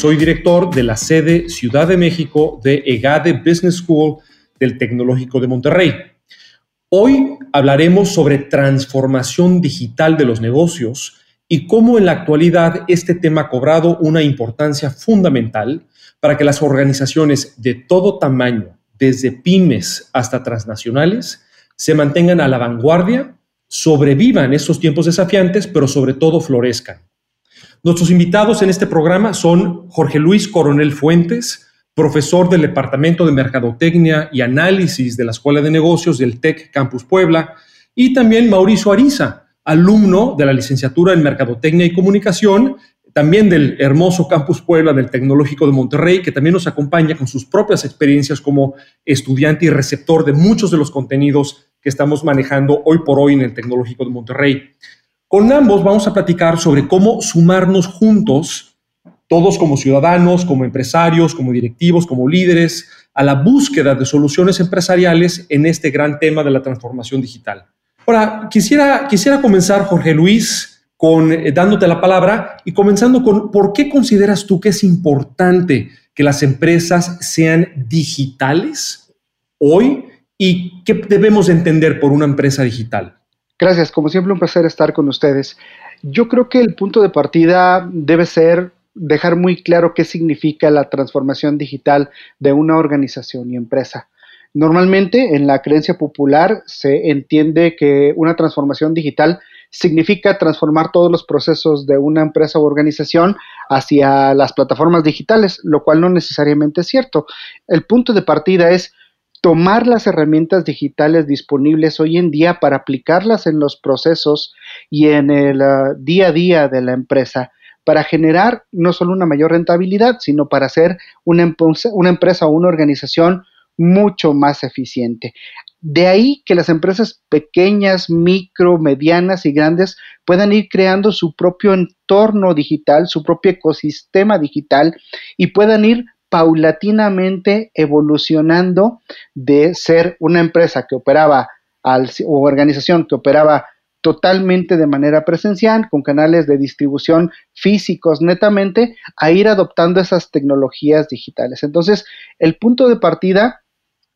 Soy director de la sede Ciudad de México de EGADE Business School del Tecnológico de Monterrey. Hoy hablaremos sobre transformación digital de los negocios y cómo en la actualidad este tema ha cobrado una importancia fundamental para que las organizaciones de todo tamaño, desde pymes hasta transnacionales, se mantengan a la vanguardia, sobrevivan estos tiempos desafiantes, pero sobre todo florezcan. Nuestros invitados en este programa son Jorge Luis Coronel Fuentes, profesor del Departamento de Mercadotecnia y Análisis de la Escuela de Negocios del TEC Campus Puebla, y también Mauricio Ariza, alumno de la licenciatura en Mercadotecnia y Comunicación, también del hermoso Campus Puebla del Tecnológico de Monterrey, que también nos acompaña con sus propias experiencias como estudiante y receptor de muchos de los contenidos que estamos manejando hoy por hoy en el Tecnológico de Monterrey. Con ambos vamos a platicar sobre cómo sumarnos juntos, todos como ciudadanos, como empresarios, como directivos, como líderes, a la búsqueda de soluciones empresariales en este gran tema de la transformación digital. Ahora, quisiera, quisiera comenzar, Jorge Luis, con, eh, dándote la palabra y comenzando con por qué consideras tú que es importante que las empresas sean digitales hoy y qué debemos entender por una empresa digital. Gracias, como siempre un placer estar con ustedes. Yo creo que el punto de partida debe ser dejar muy claro qué significa la transformación digital de una organización y empresa. Normalmente en la creencia popular se entiende que una transformación digital significa transformar todos los procesos de una empresa o organización hacia las plataformas digitales, lo cual no necesariamente es cierto. El punto de partida es tomar las herramientas digitales disponibles hoy en día para aplicarlas en los procesos y en el uh, día a día de la empresa para generar no solo una mayor rentabilidad, sino para hacer una, una empresa o una organización mucho más eficiente. De ahí que las empresas pequeñas, micro, medianas y grandes puedan ir creando su propio entorno digital, su propio ecosistema digital y puedan ir paulatinamente evolucionando de ser una empresa que operaba al, o organización que operaba totalmente de manera presencial, con canales de distribución físicos netamente, a ir adoptando esas tecnologías digitales. Entonces, el punto de partida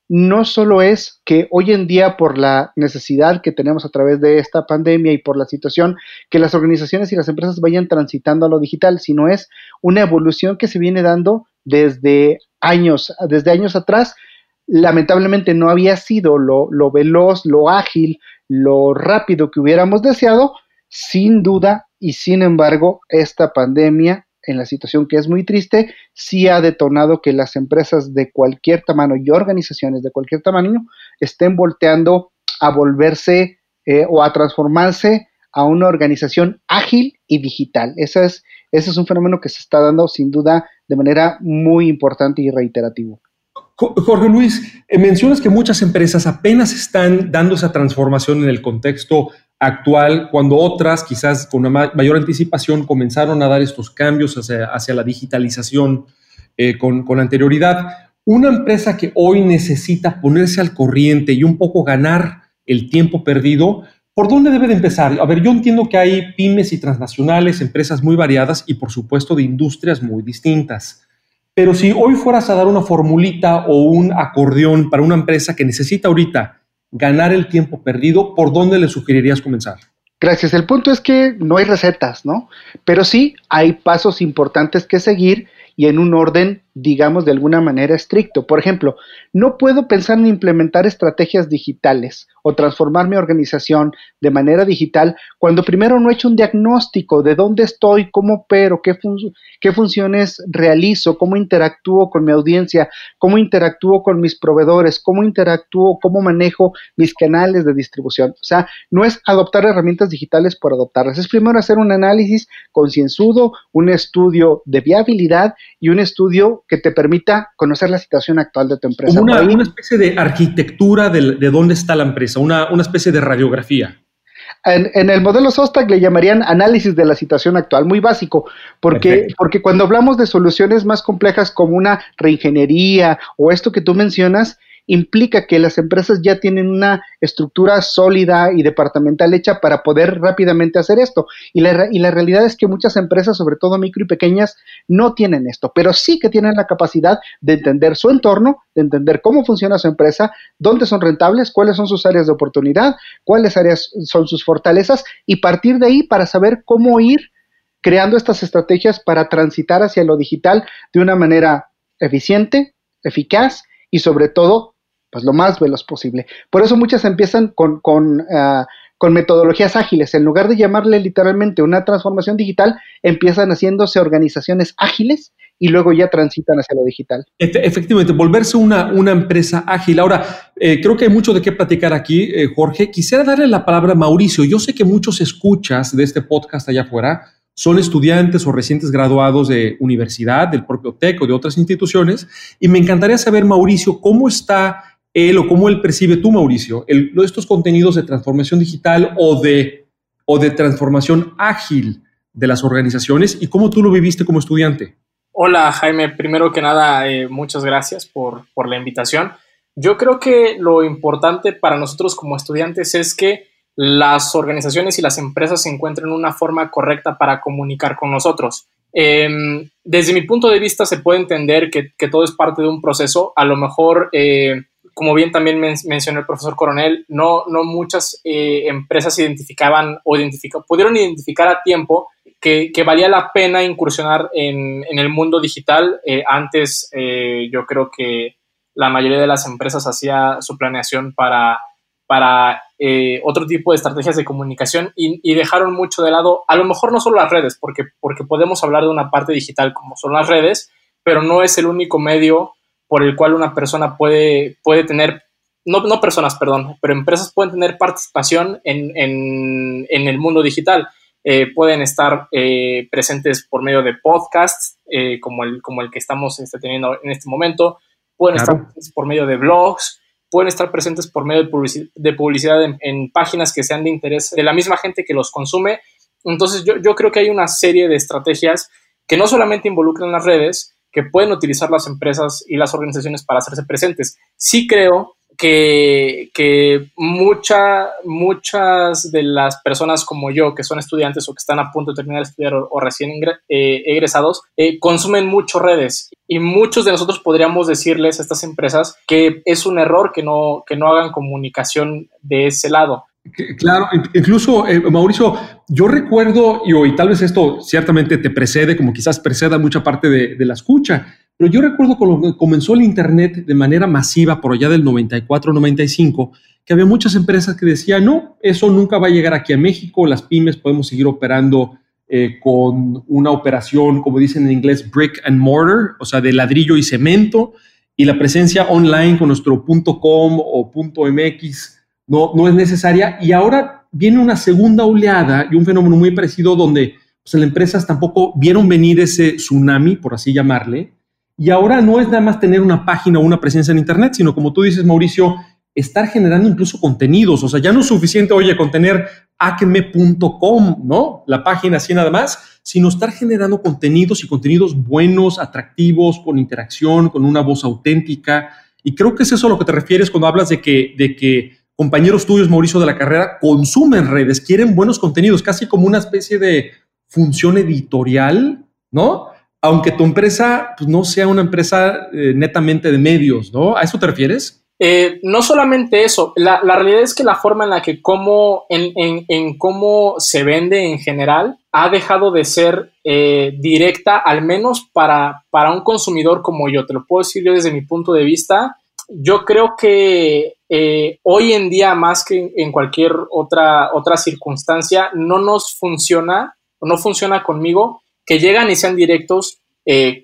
no solo es que hoy en día por la necesidad que tenemos a través de esta pandemia y por la situación que las organizaciones y las empresas vayan transitando a lo digital, sino es una evolución que se viene dando desde años, desde años atrás. Lamentablemente no había sido lo, lo veloz, lo ágil, lo rápido que hubiéramos deseado, sin duda, y sin embargo, esta pandemia en la situación que es muy triste, sí ha detonado que las empresas de cualquier tamaño y organizaciones de cualquier tamaño estén volteando a volverse eh, o a transformarse a una organización ágil y digital. Ese es, es un fenómeno que se está dando sin duda de manera muy importante y reiterativo. Jorge Luis, eh, mencionas que muchas empresas apenas están dando esa transformación en el contexto actual, cuando otras, quizás con una mayor anticipación, comenzaron a dar estos cambios hacia, la digitalización eh, con, con anterioridad. Una empresa que hoy necesita ponerse al corriente y un poco ganar el tiempo perdido, ¿por dónde debe de empezar? A ver, yo entiendo que hay pymes y transnacionales, empresas muy variadas y por supuesto de industrias muy distintas. Pero si hoy fueras a dar una formulita o un acordeón para una empresa que necesita ahorita ganar el tiempo perdido, ¿por dónde le sugerirías comenzar? Gracias. El punto es que no hay recetas, ¿no? Pero sí hay pasos importantes que seguir y en un orden digamos, de alguna manera estricto. Por ejemplo, no puedo pensar en implementar estrategias digitales o transformar mi organización de manera digital cuando primero no he hecho un diagnóstico de dónde estoy, cómo opero, qué, qué funciones realizo, cómo interactúo con mi audiencia, cómo interactúo con mis proveedores, cómo interactúo, cómo manejo mis canales de distribución. O sea, no es adoptar herramientas digitales por adoptarlas, es primero hacer un análisis concienzudo, un estudio de viabilidad y un estudio que te permita conocer la situación actual de tu empresa. una, una especie de arquitectura de, de, dónde está la empresa, una, una especie de radiografía. En, en, el modelo SOSTAC le llamarían análisis de la situación actual, muy básico, porque, porque cuando hablamos de soluciones más complejas como una reingeniería o esto que tú mencionas, implica que las empresas ya tienen una estructura sólida y departamental hecha para poder rápidamente hacer esto. Y la, y la realidad es que muchas empresas, sobre todo micro y pequeñas, no tienen esto, pero sí que tienen la capacidad de entender su entorno, de entender cómo funciona su empresa, dónde son rentables, cuáles son sus áreas de oportunidad, cuáles áreas son sus fortalezas y partir de ahí para saber cómo ir creando estas estrategias para transitar hacia lo digital de una manera eficiente, eficaz y sobre todo pues lo más veloz posible. Por eso muchas empiezan con, ah, con, metodologías ágiles. En lugar de llamarle literalmente una transformación digital, empiezan haciéndose organizaciones ágiles y luego ya transitan hacia lo digital. Efectivamente, volverse una, una empresa ágil. Ahora, eh, creo que hay mucho de qué platicar aquí, eh, Jorge. Quisiera darle la palabra a Mauricio. Yo sé que muchos escuchas de este podcast allá afuera son estudiantes o recientes graduados de universidad, del propio TEC o de otras instituciones, y me encantaría saber, Mauricio, cómo está él o cómo él percibe tú, Mauricio, estos contenidos de transformación digital o de, o de transformación ágil de las organizaciones y cómo tú lo viviste como estudiante. Hola Jaime, primero que nada, eh, muchas gracias por, por la invitación. Yo creo que lo importante para nosotros como estudiantes es que las organizaciones y las empresas se encuentren una forma correcta para comunicar con nosotros. Em, desde mi punto de vista se puede entender que, que, todo es parte de un proceso. A lo mejor eh, como bien también mencionó el profesor Coronel, no, no muchas eh, empresas identificaban o pudieron identificar a tiempo que, valía la pena incursionar en, el mundo digital. Eh, antes eh, yo creo que la mayoría de las empresas hacía su planeación para, para otro tipo de estrategias de comunicación y, y, dejaron mucho de lado, a lo mejor no solo las redes, porque, porque podemos hablar de una parte digital como son las redes, pero no es el único medio por el cual una persona puede, puede tener, no, no personas, perdón, pero empresas pueden tener participación en, en, en el mundo digital. Eh, pueden estar eh, presentes por medio de podcasts, eh, como, el, como el que estamos este, teniendo en este momento, pueden estar presentes por medio de blogs, pueden estar presentes por medio de, de publicidad en, en, páginas que sean de interés de la misma gente que los consume. Entonces yo, yo creo que hay una serie de estrategias que no solamente involucran las redes, que pueden utilizar las empresas y las organizaciones para hacerse presentes. Sí creo que, que mucha, muchas de las personas como yo, que son estudiantes o que están a punto de terminar de estudiar o, recién eh, egresados, eh, consumen mucho redes y muchos de nosotros podríamos decirles a estas empresas que es un error que no, que no hagan comunicación de ese lado. Claro, incluso eh, Mauricio, yo recuerdo, y hoy tal vez esto ciertamente te precede, como quizás preceda mucha parte de, la escucha, pero yo recuerdo cuando comenzó el Internet de manera masiva por allá del 94-95, que había muchas empresas que decían, no, eso nunca va a llegar aquí a México, las pymes podemos seguir operando eh, con una operación, como dicen en inglés, brick and mortar, o sea, de ladrillo y cemento, y la presencia online con nuestro .com o .mx no, no es necesaria. Y ahora viene una segunda oleada y un fenómeno muy parecido donde pues, las empresas tampoco vieron venir ese tsunami, por así llamarle, y ahora no es nada más tener una página o una presencia en Internet, sino como tú dices, Mauricio, estar generando incluso contenidos. O sea, ya no es suficiente, oye, con tener acme.com, ¿no? La página así nada más, sino estar generando contenidos y contenidos buenos, atractivos, con interacción, con una voz auténtica. Y creo que es eso a lo que te refieres cuando hablas de que, de que compañeros tuyos, Mauricio, de la carrera, consumen redes, quieren buenos contenidos, casi como una especie de función editorial, ¿no? Aunque tu empresa pues, no sea una empresa eh, netamente de medios, ¿no? ¿A eso te refieres? Eh, no solamente eso, la, realidad es que la forma en la que cómo, en, cómo se vende en general ha dejado de ser eh, directa, al menos para, para un consumidor como yo. Te lo puedo decir yo desde mi punto de vista. Yo creo que eh, hoy en día, más que en cualquier otra, otra circunstancia, no nos funciona, no funciona conmigo que llegan y sean directos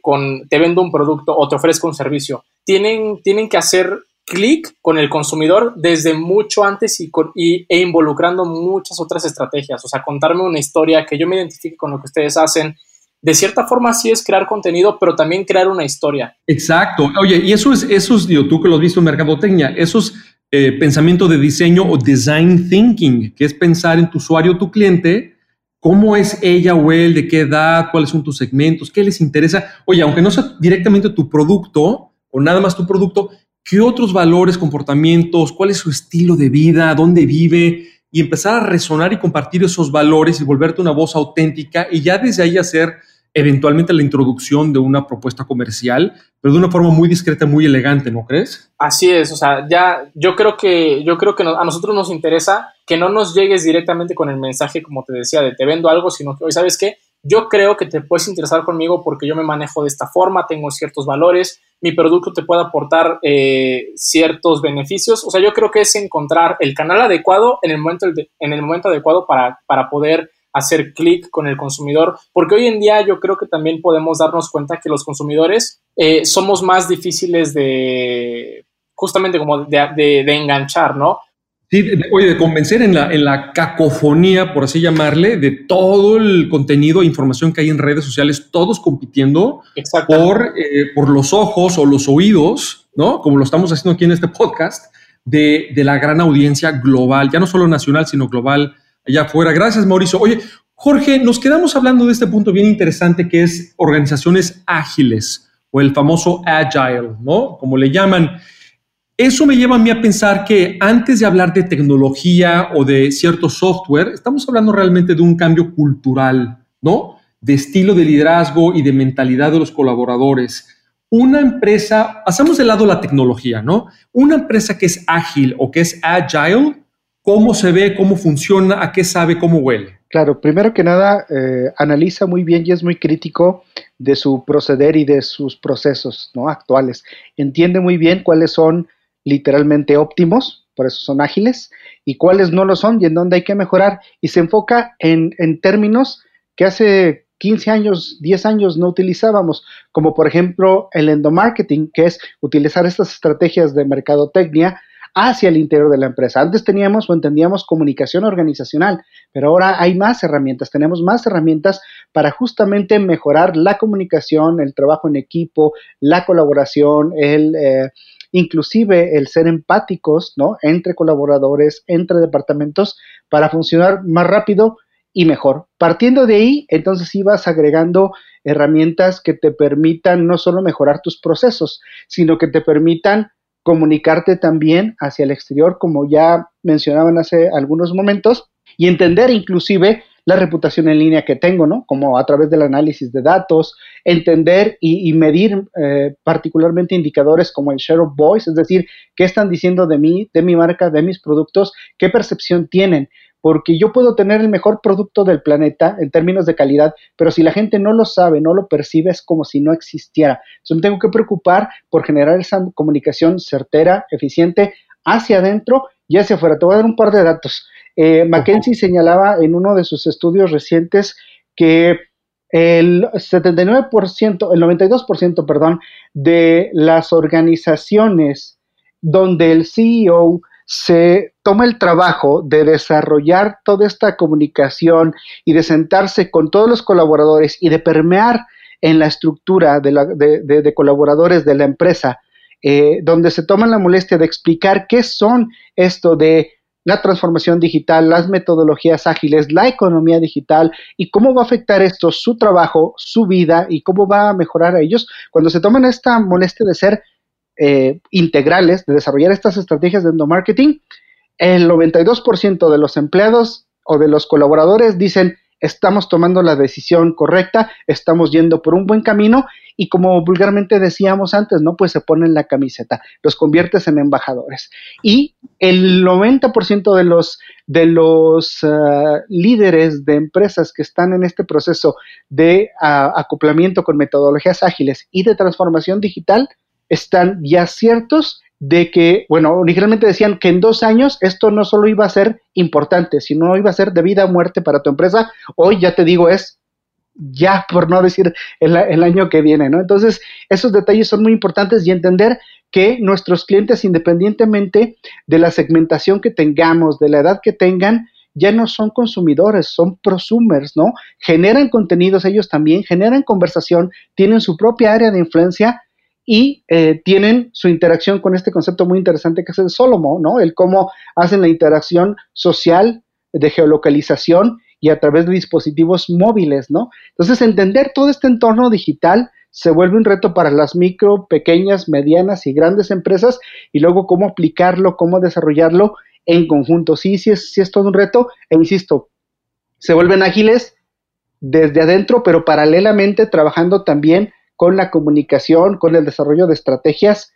con te vendo un producto o te ofrezco un servicio. Tienen, tienen que hacer clic con el consumidor desde mucho antes y, e involucrando muchas otras estrategias. O sea, contarme una historia, que yo me identifique con lo que ustedes hacen. De cierta forma sí es crear contenido, pero también crear una historia. Exacto. Oye, y eso es, eso es digo, tú que lo has visto en mercadotecnia, eso es eh, pensamiento de diseño o design thinking, que es pensar en tu usuario, tu cliente, cómo es ella o él, de qué edad, cuáles son tus segmentos, qué les interesa. Oye, aunque no sea directamente tu producto o nada más tu producto, qué otros valores, comportamientos, cuál es su estilo de vida, dónde vive, y empezar a resonar y compartir esos valores y volverte una voz auténtica y ya desde ahí hacer eventualmente la introducción de una propuesta comercial, pero de una forma muy discreta, muy elegante, ¿no crees? Así es, o sea, ya yo creo que yo creo que a nosotros nos interesa que no nos llegues directamente con el mensaje como te decía de te vendo algo, sino que hoy sabes qué, yo creo que te puedes interesar conmigo porque yo me manejo de esta forma, tengo ciertos valores, mi producto te puede aportar eh, ciertos beneficios. O sea, yo creo que es encontrar el canal adecuado en el momento, en el momento adecuado para, para poder hacer clic con el consumidor, porque hoy en día yo creo que también podemos darnos cuenta que los consumidores eh, somos más difíciles de, justamente como de, de enganchar, ¿no? Sí, de, oye, de convencer en la, en la cacofonía, por así llamarle, de todo el contenido e información que hay en redes sociales, todos compitiendo por, eh, por los ojos o los oídos, ¿no? Como lo estamos haciendo aquí en este podcast, de, de la gran audiencia global, ya no solo nacional, sino global allá afuera. Gracias, Mauricio. Oye, Jorge, nos quedamos hablando de este punto bien interesante que es organizaciones ágiles o el famoso agile, ¿no? Como le llaman. Eso me lleva a mí a pensar que antes de hablar de tecnología o de cierto software, estamos hablando realmente de un cambio cultural, ¿no? De estilo de liderazgo y de mentalidad de los colaboradores. Una empresa, pasamos de lado la tecnología, ¿no? Una empresa que es ágil o que es agile, ¿cómo se ve, cómo funciona, a qué sabe, cómo huele? Claro, primero que nada, eh, analiza muy bien y es muy crítico de su proceder y de sus procesos ¿no? actuales. Entiende muy bien cuáles son literalmente óptimos, por eso son ágiles, y cuáles no lo son y en dónde hay que mejorar. Y se enfoca en, términos que hace 15 años, 10 años no utilizábamos, como por ejemplo el endomarketing, que es utilizar estas estrategias de mercadotecnia hacia el interior de la empresa. Antes teníamos o entendíamos comunicación organizacional, pero ahora hay más herramientas, tenemos más herramientas para justamente mejorar la comunicación, el trabajo en equipo, la colaboración, el... Eh, inclusive el ser empáticos, ¿no? Entre colaboradores, entre departamentos, para funcionar más rápido y mejor. Partiendo de ahí, entonces ibas agregando herramientas que te permitan no solo mejorar tus procesos, sino que te permitan comunicarte también hacia el exterior, como ya mencionaban hace algunos momentos, y entender inclusive la reputación en línea que tengo, ¿no? Como a través del análisis de datos, entender y, medir eh, particularmente indicadores como el share of voice, es decir, qué están diciendo de mí, de mi marca, de mis productos, qué percepción tienen, porque yo puedo tener el mejor producto del planeta en términos de calidad, pero si la gente no lo sabe, no lo percibe, es como si no existiera. Entonces me tengo que preocupar por generar esa comunicación certera, eficiente, hacia adentro y hacia afuera. Te voy a dar un par de datos. Eh, Mackenzie señalaba en uno de sus estudios recientes que el 79%, el 92%, perdón, de las organizaciones donde el CEO se toma el trabajo de desarrollar toda esta comunicación y de sentarse con todos los colaboradores y de permear en la estructura de, colaboradores de la empresa, eh, donde se toman la molestia de explicar qué son esto de la transformación digital, las metodologías ágiles, la economía digital y cómo va a afectar esto su trabajo, su vida y cómo va a mejorar a ellos. Cuando se toman esta molestia de ser eh, integrales, de desarrollar estas estrategias de endomarketing, el 92% de los empleados o de los colaboradores dicen, estamos tomando la decisión correcta, estamos yendo por un buen camino y como vulgarmente decíamos antes, ¿no? Pues se ponen la camiseta, los conviertes en embajadores. Y el 90% de los, de los ah, líderes de empresas que están en este proceso de ah, acoplamiento con metodologías ágiles y de transformación digital están ya ciertos de que, bueno, originalmente decían que en dos años esto no solo iba a ser importante, sino iba a ser de vida o muerte para tu empresa. Hoy ya te digo, es ya, por no decir el, el, año que viene, ¿no? Entonces, esos detalles son muy importantes y entender que nuestros clientes, independientemente de la segmentación que tengamos, de la edad que tengan, ya no son consumidores, son prosumers, ¿no? Generan contenidos ellos también, generan conversación, tienen su propia área de influencia y eh, tienen su interacción con este concepto muy interesante que es el Solomo, ¿no? El cómo hacen la interacción social de geolocalización y a través de dispositivos móviles, ¿no? Entonces, entender todo este entorno digital se vuelve un reto para las micro, pequeñas, medianas y grandes empresas y luego cómo aplicarlo, cómo desarrollarlo en conjunto. Sí, sí es, sí es todo un reto e insisto, se vuelven ágiles desde adentro, pero paralelamente trabajando también con la comunicación, con el desarrollo de estrategias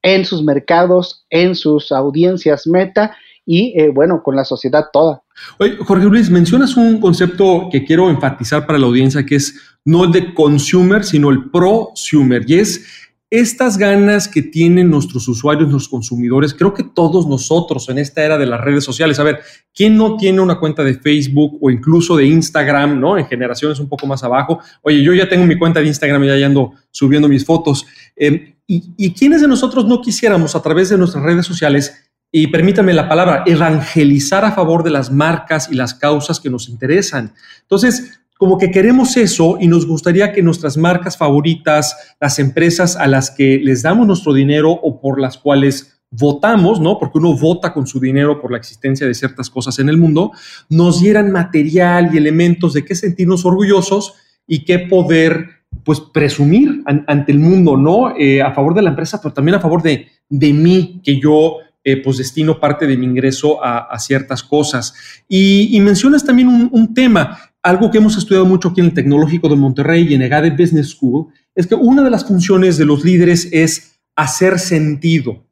en sus mercados, en sus audiencias meta y, eh, bueno, con la sociedad toda. Oye, Jorge Luis, mencionas un concepto que quiero enfatizar para la audiencia, que es no el de consumer, sino el prosumer, y es estas ganas que tienen nuestros usuarios, nuestros consumidores, creo que todos nosotros en esta era de las redes sociales, a ver, ¿quién no tiene una cuenta de Facebook o incluso de Instagram, ¿no? En generaciones un poco más abajo. Oye, yo ya tengo mi cuenta de Instagram y ya ando subiendo mis fotos. Em, y, ¿Y quiénes de nosotros no quisiéramos a través de nuestras redes sociales y permítame la palabra, evangelizar a favor de las marcas y las causas que nos interesan. Entonces, como que queremos eso y nos gustaría que nuestras marcas favoritas, las empresas a las que les damos nuestro dinero o por las cuales votamos, ¿no? Porque uno vota con su dinero por la existencia de ciertas cosas en el mundo, nos dieran material y elementos de qué sentirnos orgullosos y qué poder, pues, presumir ante el mundo, ¿no? Eh, a favor de la empresa, pero también a favor de, de mí, que yo eh, pues destino parte de mi ingreso a, ciertas cosas. Y, mencionas también un, tema, algo que hemos estudiado mucho aquí en el Tecnológico de Monterrey y en EGADE Business School, es que una de las funciones de los líderes es hacer sentido.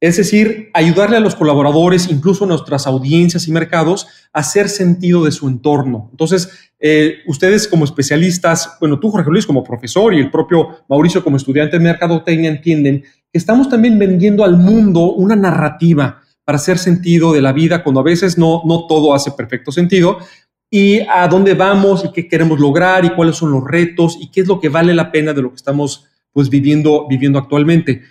Es decir, ayudarle a los colaboradores, incluso a nuestras audiencias y mercados, a hacer sentido de su entorno. Entonces, eh, ustedes como especialistas, bueno, tú Jorge Luis como profesor y el propio Mauricio como estudiante de mercadotecnia entienden que estamos también vendiendo al mundo una narrativa para hacer sentido de la vida cuando a veces no, no todo hace perfecto sentido, y a dónde vamos y qué queremos lograr y cuáles son los retos y qué es lo que vale la pena de lo que estamos pues viviendo, viviendo actualmente.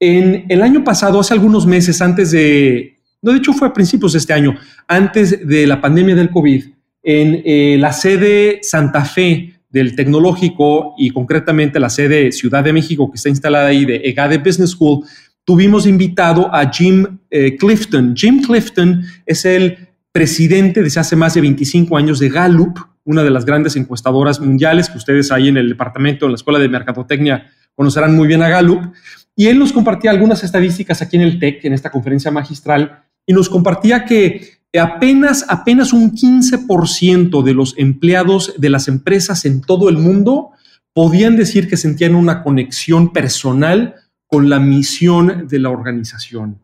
En el año pasado, hace algunos meses antes de, no, de hecho fue a principios de este año, antes de la pandemia del COVID, en eh, la sede Santa Fe del Tecnológico y concretamente la sede Ciudad de México que está instalada ahí de EGADE Business School, tuvimos invitado a Jim eh, Clifton. Jim Clifton es el presidente desde hace más de 25 años de Gallup, una de las grandes encuestadoras mundiales que ustedes ahí en el departamento, en la Escuela de Mercadotecnia, conocerán muy bien a Gallup. Y él nos compartía algunas estadísticas aquí en el TEC, en esta conferencia magistral, y nos compartía que apenas, apenas un 15% de los empleados de las empresas en todo el mundo podían decir que sentían una conexión personal con la misión de la organización.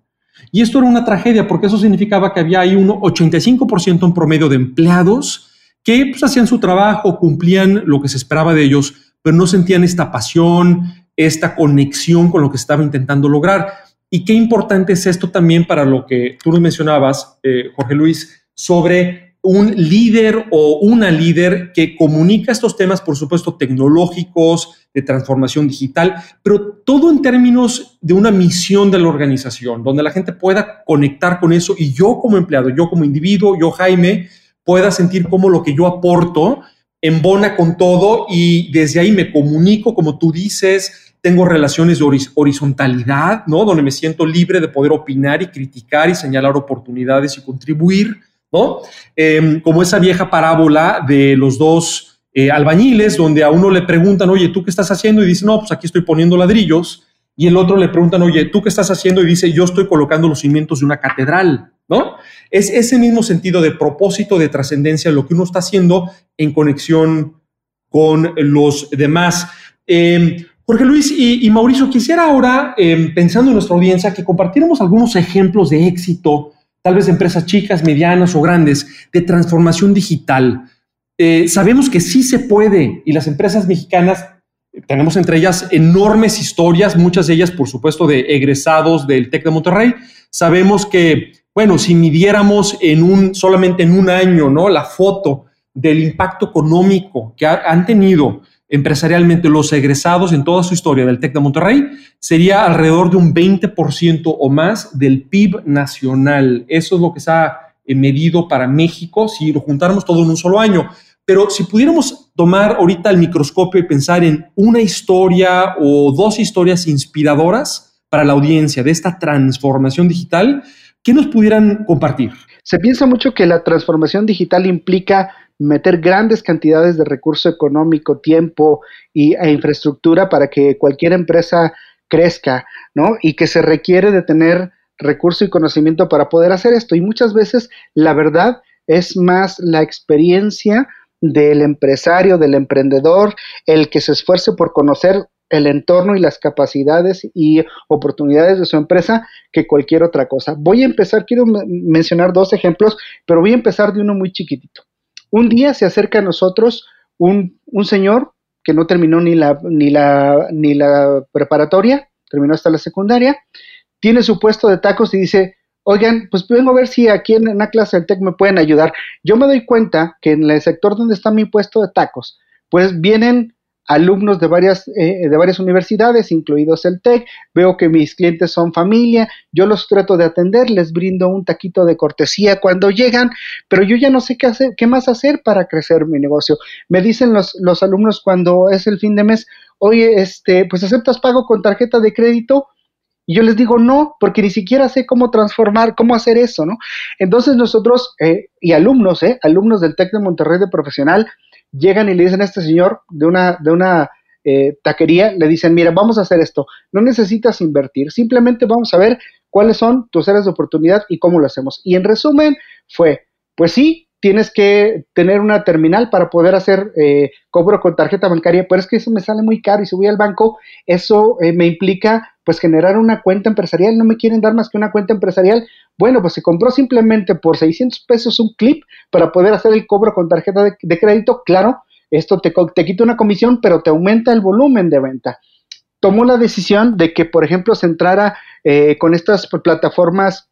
Y esto era una tragedia porque eso significaba que había ahí un 85% en promedio de empleados que pues, hacían su trabajo, cumplían lo que se esperaba de ellos, pero no sentían esta pasión, esta conexión con lo que estaba intentando lograr. Y qué importante es esto también para lo que tú nos mencionabas, eh, Jorge Luis, sobre un líder o una líder que comunica estos temas, por supuesto, tecnológicos, de transformación digital, pero todo en términos de una misión de la organización, donde la gente pueda conectar con eso y yo como empleado, yo como individuo, yo Jaime, pueda sentir cómo lo que yo aporto embona con todo y desde ahí me comunico, como tú dices, tengo relaciones de horizontalidad, ¿no? Donde me siento libre de poder opinar y criticar y señalar oportunidades y contribuir, ¿no? Em, como esa vieja parábola de los dos eh, albañiles, donde a uno le preguntan, oye, ¿tú qué estás haciendo? Y dice, no, pues aquí estoy poniendo ladrillos. Y el otro le preguntan, oye, ¿tú qué estás haciendo? Y dice, yo estoy colocando los cimientos de una catedral. ¿no? Es ese mismo sentido de propósito, de trascendencia, lo que uno está haciendo en conexión con los demás. Em, Jorge Luis y, Mauricio, quisiera ahora, em, pensando en nuestra audiencia, que compartiéramos algunos ejemplos de éxito, tal vez empresas chicas, medianas o grandes, de transformación digital. Eh, sabemos que sí se puede y las empresas mexicanas tenemos entre ellas enormes historias, muchas de ellas, por supuesto, de egresados del TEC de Monterrey. Sabemos que, bueno, si midiéramos en un, solamente en un año, ¿no? La foto del impacto económico que han tenido empresarialmente los egresados en toda su historia del TEC de Monterrey, sería alrededor de un 20% o más del PIB nacional. Eso es lo que se ha eh, medido para México si lo juntáramos todo en un solo año. Pero si pudiéramos tomar ahorita el microscopio y pensar en una historia o dos historias inspiradoras para la audiencia de esta transformación digital, ¿qué nos pudieran compartir? Se piensa mucho que la transformación digital implica meter grandes cantidades de recurso económico, tiempo y, e infraestructura para que cualquier empresa crezca, ¿no? Y que se requiere de tener recurso y conocimiento para poder hacer esto. Y muchas veces la verdad es más la experiencia del empresario, del emprendedor, el que se esfuerce por conocer el entorno y las capacidades y oportunidades de su empresa que cualquier otra cosa. Voy a empezar, quiero mencionar dos ejemplos, pero voy a empezar de uno muy chiquitito. Un día se acerca a nosotros un, un señor que no terminó ni la, ni, la, ni la preparatoria, terminó hasta la secundaria, tiene su puesto de tacos y dice, oigan, pues vengo a ver si aquí en una clase del TEC me pueden ayudar. Yo me doy cuenta que en el sector donde está mi puesto de tacos, pues vienen alumnos de varias, eh, de varias universidades, incluidos el TEC, veo que mis clientes son familia, yo los trato de atender, les brindo un taquito de cortesía cuando llegan, pero yo ya no sé qué hacer, qué más hacer para crecer mi negocio. Me dicen los, los alumnos cuando es el fin de mes, oye, este, pues aceptas pago con tarjeta de crédito, y yo les digo, no, porque ni siquiera sé cómo transformar, cómo hacer eso, ¿no? Entonces nosotros, eh, y alumnos, ¿eh? Alumnos del TEC de Monterrey de Profesional, llegan y le dicen a este señor de una, de una eh, taquería, le dicen, mira, vamos a hacer esto, no necesitas invertir, simplemente vamos a ver cuáles son tus áreas de oportunidad y cómo lo hacemos. Y en resumen, fue, pues sí, tienes que tener una terminal para poder hacer eh, cobro con tarjeta bancaria, pero es que eso me sale muy caro y si voy al banco, eso eh, me implica pues generar una cuenta empresarial, no me quieren dar más que una cuenta empresarial. Bueno, pues se compró simplemente por 600 pesos un clip para poder hacer el cobro con tarjeta de, crédito, claro, esto te, te quita una comisión, pero te aumenta el volumen de venta. Tomó la decisión de que, por ejemplo, se entrara eh, con estas plataformas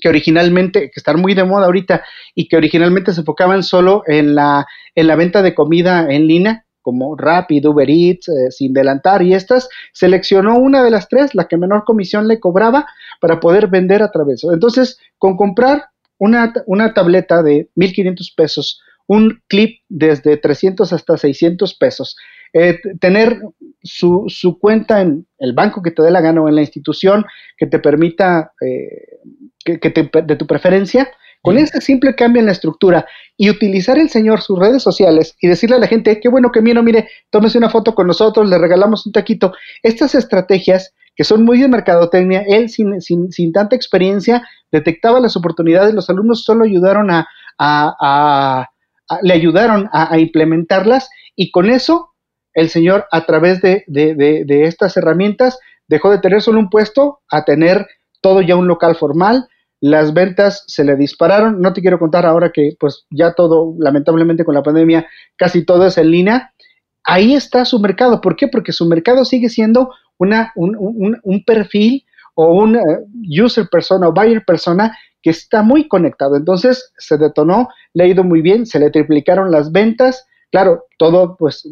que originalmente, que están muy de moda ahorita y que originalmente se enfocaban solo en la, en la venta de comida en línea, como Rapid, Uber Eats, eh, Sin Delantar y estas, seleccionó una de las tres, la que menor comisión le cobraba para poder vender a través. Entonces, con comprar una, una tableta de 1.500 pesos, un clip desde 300 hasta 600 pesos, eh, tener su, su, cuenta en el banco que te dé la gana o en la institución que te permita eh, que, de tu preferencia, con ese simple cambio en la estructura y utilizar el señor sus redes sociales y decirle a la gente, qué bueno que miro, mire, tómese una foto con nosotros, le regalamos un taquito. Estas estrategias que son muy de mercadotecnia, él sin, sin, sin tanta experiencia detectaba las oportunidades, los alumnos solo ayudaron a, a, le ayudaron a, implementarlas y con eso el señor a través de, estas herramientas dejó de tener solo un puesto a tener todo ya un local formal, las ventas se le dispararon. No te quiero contar ahora que pues ya todo, lamentablemente con la pandemia, casi todo es en línea. Ahí está su mercado. ¿Por qué? Porque su mercado sigue siendo una, un, perfil o un eh, user persona o buyer persona que está muy conectado. Entonces se detonó, le ha ido muy bien, se le triplicaron las ventas Claro, todo pues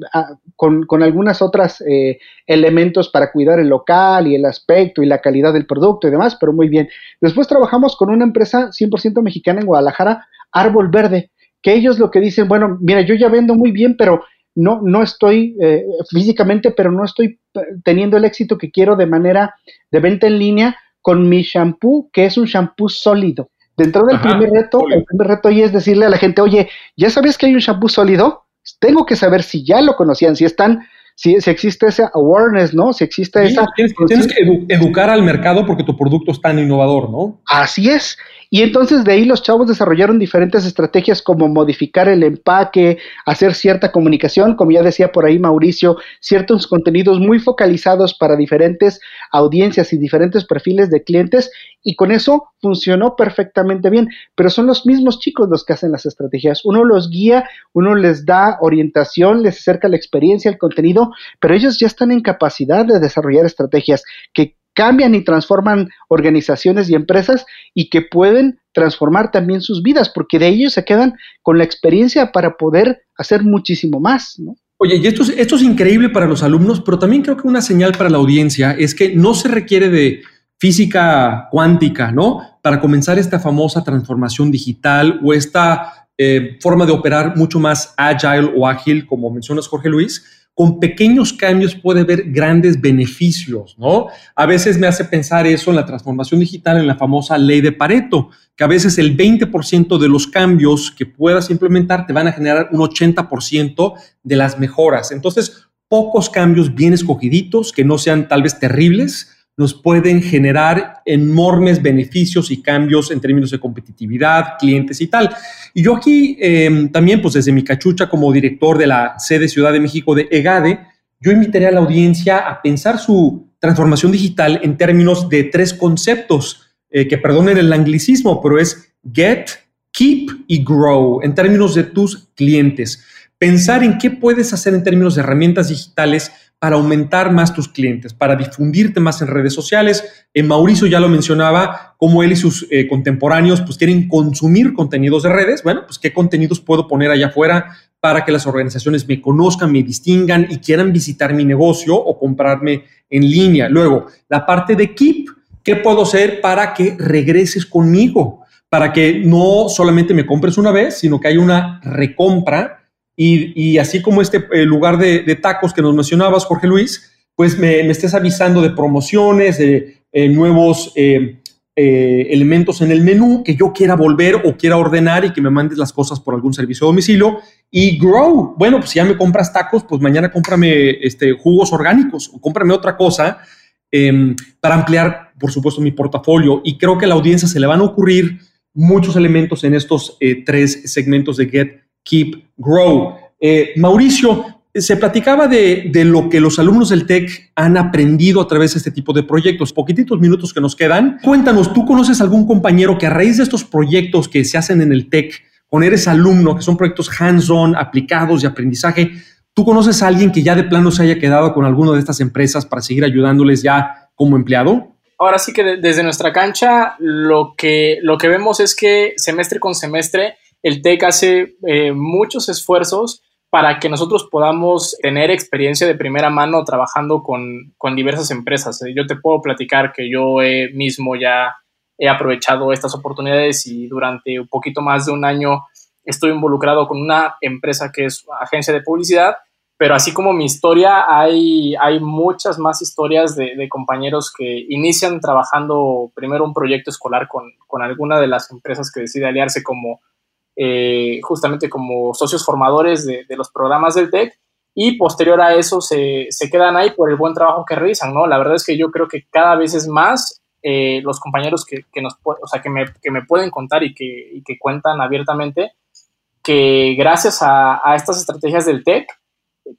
con, con, algunas otras eh, elementos para cuidar el local y el aspecto y la calidad del producto y demás, pero muy bien. Después trabajamos con una empresa 100% mexicana en Guadalajara, Árbol Verde, que ellos lo que dicen, bueno, mira, yo ya vendo muy bien, pero no, no estoy eh, físicamente, pero no estoy eh, teniendo el éxito que quiero de manera de venta en línea con mi shampoo, que es un shampoo sólido. Dentro del primer reto, el primer reto ahí es decirle a la gente, oye, ¿ya sabes que hay un shampoo sólido? Tengo que saber si ya lo conocían, si están si, existe esa awareness, ¿no? Si existe esa... Tienes, que educar al mercado porque tu producto es tan innovador, ¿no? Así es. Y entonces de ahí los chavos desarrollaron diferentes estrategias como modificar el empaque, hacer cierta comunicación, como ya decía por ahí Mauricio, ciertos contenidos muy focalizados para diferentes audiencias y diferentes perfiles de clientes y con eso funcionó perfectamente bien. Pero son los mismos chicos los que hacen las estrategias. Uno los guía, uno les da orientación, les acerca la experiencia, el contenido, pero ellos ya están en capacidad de desarrollar estrategias que cambian y transforman organizaciones y empresas y que pueden transformar también sus vidas, porque de ellos se quedan con la experiencia para poder hacer muchísimo más, ¿no? Oye, y esto es, esto es increíble para los alumnos, pero también creo que una señal para la audiencia es que no se requiere de física cuántica, ¿no? Para comenzar esta famosa transformación digital o esta eh, forma de operar mucho más agile o ágil, como mencionas Jorge Luis, con pequeños cambios puede haber grandes beneficios, ¿no? A veces me hace pensar eso en la transformación digital, en la famosa ley de Pareto, que a veces el 20% de los cambios que puedas implementar te van a generar un 80% de las mejoras. Entonces, pocos cambios bien escogiditos, que no sean tal vez terribles, nos pueden generar enormes beneficios y cambios en términos de competitividad, clientes y tal. Y yo aquí em, también, pues desde mi cachucha como director de la sede Ciudad de México de EGADE, yo invitaría a la audiencia a pensar su transformación digital en términos de tres conceptos, eh, que perdonen el anglicismo, pero es get, keep y grow, en términos de tus clientes. Pensar en qué puedes hacer en términos de herramientas digitales para aumentar más tus clientes, para difundirte más en redes sociales. En Mauricio ya lo mencionaba, como él y sus eh, contemporáneos pues quieren consumir contenidos de redes. Bueno, pues qué contenidos puedo poner allá afuera para que las organizaciones me conozcan, me distingan y quieran visitar mi negocio o comprarme en línea. Luego, la parte de Keep, ¿qué puedo hacer para que regreses conmigo? Para que no solamente me compres una vez, sino que haya una recompra y, así como este eh, lugar de, tacos que nos mencionabas, Jorge Luis, pues me, estés avisando de promociones, de eh, nuevos eh, elementos en el menú que yo quiera volver o quiera ordenar y que me mandes las cosas por algún servicio de domicilio. Y grow, bueno, pues si ya me compras tacos, pues mañana cómprame este, jugos orgánicos o cómprame otra cosa em, para ampliar, por supuesto, mi portafolio. Y creo que a la audiencia se le van a ocurrir muchos elementos en estos tres segmentos de Get Keep Grow. Eh, Mauricio, se platicaba de, lo que los alumnos del TEC han aprendido a través de este tipo de proyectos. Poquititos minutos que nos quedan. Cuéntanos, ¿tú conoces algún compañero que a raíz de estos proyectos que se hacen en el TEC, con eres alumno, que son proyectos hands-on, aplicados de aprendizaje, ¿tú conoces a alguien que ya de plano se haya quedado con alguna de estas empresas para seguir ayudándoles ya como empleado? Ahora sí que desde nuestra cancha lo que, lo que vemos es que semestre con semestre el TEC hace eh, muchos esfuerzos para que nosotros podamos tener experiencia de primera mano trabajando con, diversas empresas. Eh, yo te puedo platicar que yo mismo ya he aprovechado estas oportunidades y durante un poquito más de un año estoy involucrado con una empresa que es agencia de publicidad, pero así como mi historia, hay, hay muchas más historias de, compañeros que inician trabajando primero un proyecto escolar con, con alguna de las empresas que decide aliarse como eh, justamente como socios formadores de, los programas del TEC y posterior a eso se, quedan ahí por el buen trabajo que realizan, ¿no? La verdad es que yo creo que cada vez es más eh, los compañeros que, nos, o sea, que, me, pueden contar y que, que cuentan abiertamente que gracias a, estas estrategias del TEC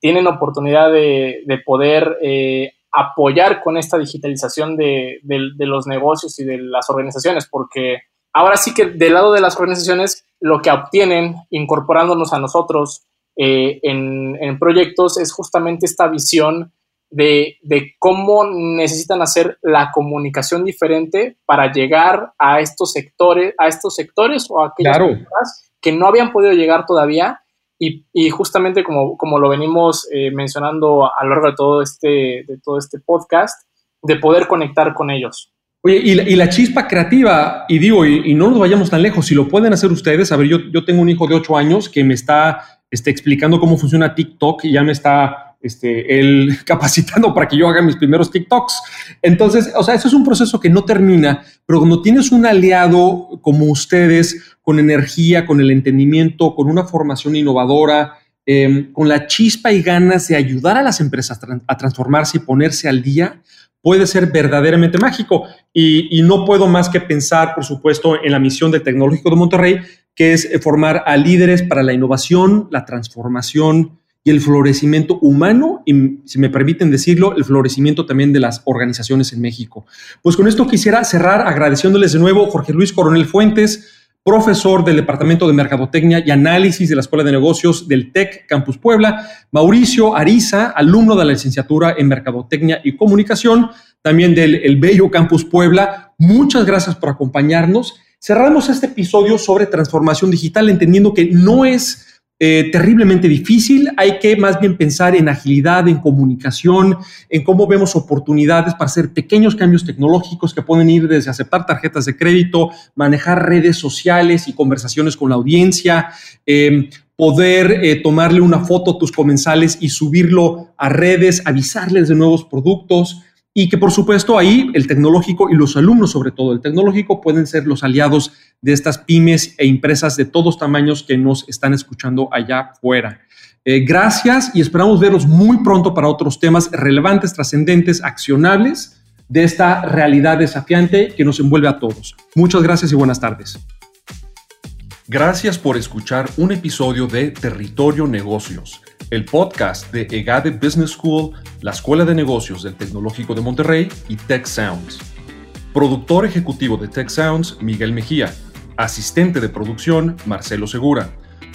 tienen oportunidad de, poder eh, apoyar con esta digitalización de, de los negocios y de las organizaciones, porque ahora sí que del lado de las organizaciones, lo que obtienen incorporándonos a nosotros eh, en, proyectos es justamente esta visión de, cómo necesitan hacer la comunicación diferente para llegar a estos sectores, a estos sectores o a aquellas personas que no habían podido llegar todavía. Y, justamente como, como lo venimos eh, mencionando a lo largo de todo este, de todo este podcast, de poder conectar con ellos. Oye, y la, chispa creativa, y digo, y, no nos vayamos tan lejos, si lo pueden hacer ustedes, a ver, yo, yo tengo un hijo de 8 años que me está este, explicando cómo funciona TikTok y ya me está este, él capacitando para que yo haga mis primeros TikToks. Entonces, o sea, eso es un proceso que no termina, pero cuando tienes un aliado como ustedes, con energía, con el entendimiento, con una formación innovadora, em, con la chispa y ganas de ayudar a las empresas a transformarse y ponerse al día, puede ser verdaderamente mágico. Y, no puedo más que pensar, por supuesto, en la misión del Tecnológico de Monterrey, que es eh, formar a líderes para la innovación, la transformación y el florecimiento humano y, si me permiten decirlo, el florecimiento también de las organizaciones en México. Pues con esto quisiera cerrar agradeciéndoles de nuevo Jorge Luis Coronel Fuentes, profesor del Departamento de Mercadotecnia y Análisis de la Escuela de Negocios del TEC Campus Puebla, Mauricio Ariza, alumno de la licenciatura en Mercadotecnia y Comunicación, también del el Bello Campus Puebla. Muchas gracias por acompañarnos. Cerramos este episodio sobre transformación digital, entendiendo que no es eh, terriblemente difícil. Hay que más bien pensar en agilidad, en comunicación, en cómo vemos oportunidades para hacer pequeños cambios tecnológicos que pueden ir desde aceptar tarjetas de crédito, manejar redes sociales y conversaciones con la audiencia, em, poder eh, tomarle una foto a tus comensales y subirlo a redes, avisarles de nuevos productos y que por supuesto ahí el tecnológico y los alumnos sobre todo el tecnológico pueden ser los aliados de estas pymes e empresas de todos tamaños que nos están escuchando allá fuera. Eh, gracias y esperamos verlos muy pronto para otros temas relevantes, trascendentes, accionables de esta realidad desafiante que nos envuelve a todos. Muchas gracias y buenas tardes. Gracias por escuchar un episodio de Territorio Negocios el podcast de EGADE Business School, la Escuela de Negocios del Tecnológico de Monterrey y Tech Sounds. Productor ejecutivo de Tech Sounds, Miguel Mejía. Asistente de producción, Marcelo Segura.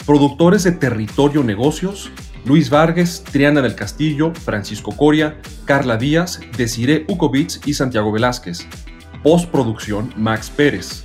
Productores de Territorio Negocios, Luis Vargas, Triana del Castillo, Francisco Coria, Carla Díaz, Desiree Ukovitz y Santiago Velázquez. Postproducción, Max Pérez.